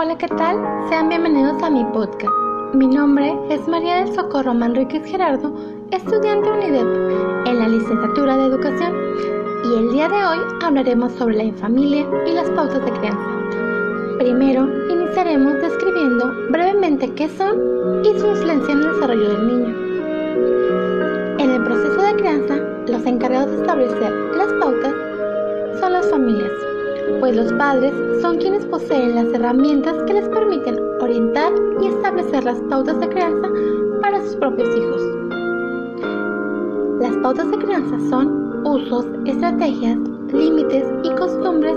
Hola, ¿qué tal? Sean bienvenidos a mi podcast. Mi nombre es María del Socorro Manríquez Gerardo, estudiante UNIDEP en la licenciatura de Educación, y el día de hoy hablaremos sobre la infamilia y las pautas de crianza. Primero, iniciaremos describiendo brevemente qué son y su influencia en el desarrollo del niño. En el proceso de crianza, los encargados de establecer las pautas son las familias, pues los padres son quienes poseen las herramientas que les permiten orientar y establecer las pautas de crianza para sus propios hijos. Las pautas de crianza son usos, estrategias, límites y costumbres,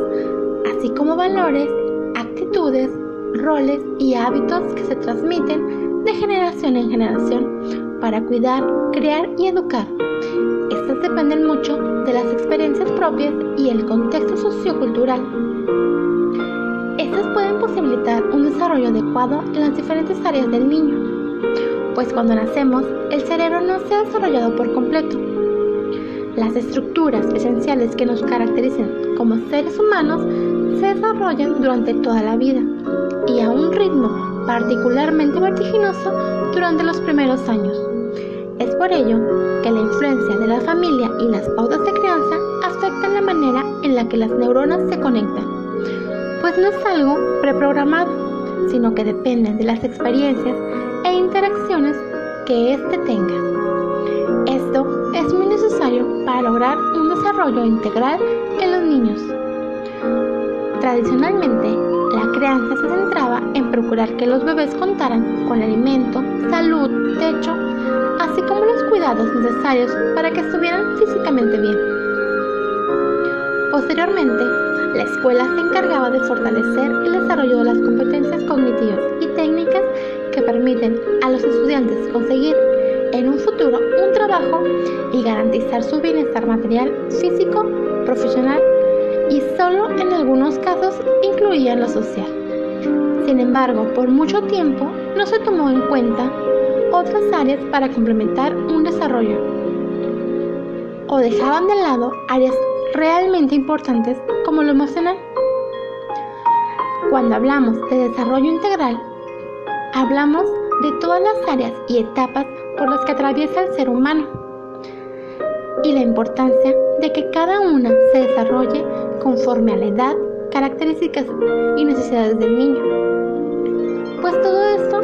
así como valores, actitudes, roles y hábitos que se transmiten de generación en generación para cuidar, crear y educar. Estas dependen mucho de las experiencias propias y el contexto sociocultural. Estas pueden posibilitar un desarrollo adecuado en las diferentes áreas del niño, pues cuando nacemos el cerebro no se ha desarrollado por completo. Las estructuras esenciales que nos caracterizan como seres humanos se desarrollan durante toda la vida y a un ritmo particularmente vertiginoso durante los primeros años. Es por ello que la influencia de la familia y las pautas de crianza afectan la manera en la que las neuronas se conectan, pues no es algo preprogramado, sino que depende de las experiencias e interacciones que éste tenga. Esto es muy necesario para lograr un desarrollo integral en los niños. Tradicionalmente, crianza se centraba en procurar que los bebés contaran con alimento, salud, techo, así como los cuidados necesarios para que estuvieran físicamente bien. Posteriormente, la escuela se encargaba de fortalecer el desarrollo de las competencias cognitivas y técnicas que permiten a los estudiantes conseguir en un futuro un trabajo y garantizar su bienestar material, físico, profesional y solo en algunos casos incluían lo social. Sin embargo, por mucho tiempo no se tomó en cuenta otras áreas para complementar un desarrollo o dejaban de lado áreas realmente importantes como lo emocional. Cuando hablamos de desarrollo integral, hablamos de todas las áreas y etapas por las que atraviesa el ser humano y la importancia de que cada una se desarrolle conforme a la edad, características y necesidades del niño. Pues todo esto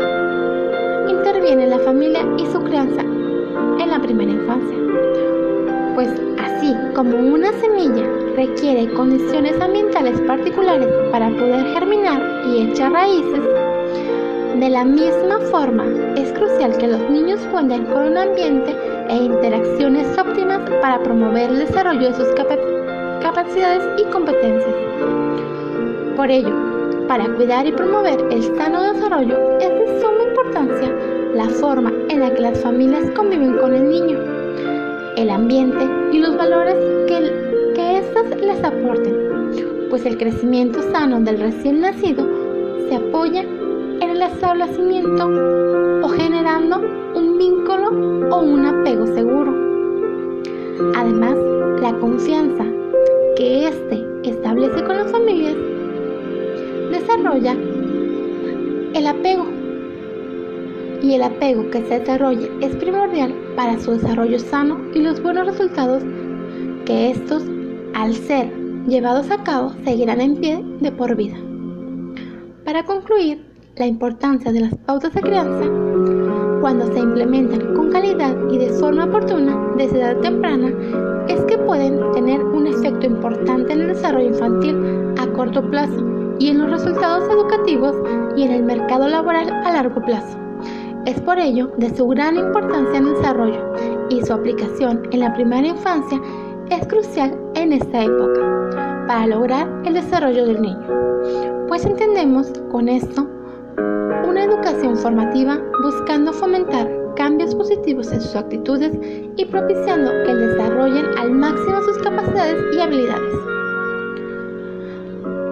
interviene la familia y su crianza en la primera infancia. Pues así como una semilla requiere condiciones ambientales particulares para poder germinar y echar raíces, de la misma forma es crucial que los niños cuenten con un ambiente e interacciones óptimas para promover el desarrollo de sus capacidades y competencias. Por ello, para cuidar y promover el sano desarrollo es de suma importancia la forma en la que las familias conviven con el niño, el ambiente y los valores que, que éstas les aporten, pues el crecimiento sano del recién nacido se apoya en el establecimiento o generando un vínculo o un apego seguro. Además, la confianza que éste establece con las familias desarrolla el apego. Y el apego que se desarrolle es primordial para su desarrollo sano y los buenos resultados que estos, al ser llevados a cabo, seguirán en pie de por vida. Para concluir, la importancia de las pautas de crianza, cuando se implementan con calidad y de forma oportuna desde edad temprana, es que pueden tener un efecto importante en el desarrollo infantil a corto plazo y en los resultados educativos y en el mercado laboral a largo plazo. Es por ello de su gran importancia en el desarrollo y su aplicación en la primera infancia es crucial en esta época para lograr el desarrollo del niño. Pues entendemos con esto una educación formativa buscando fomentar cambios positivos en sus actitudes y propiciando que desarrollen al máximo sus capacidades y habilidades.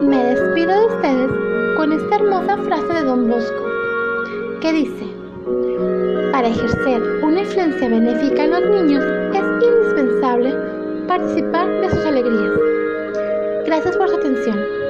Me despido de ustedes con esta hermosa frase de Don Bosco, que dice, para ejercer una influencia benéfica en los niños es indispensable participar de sus alegrías. Gracias por su atención.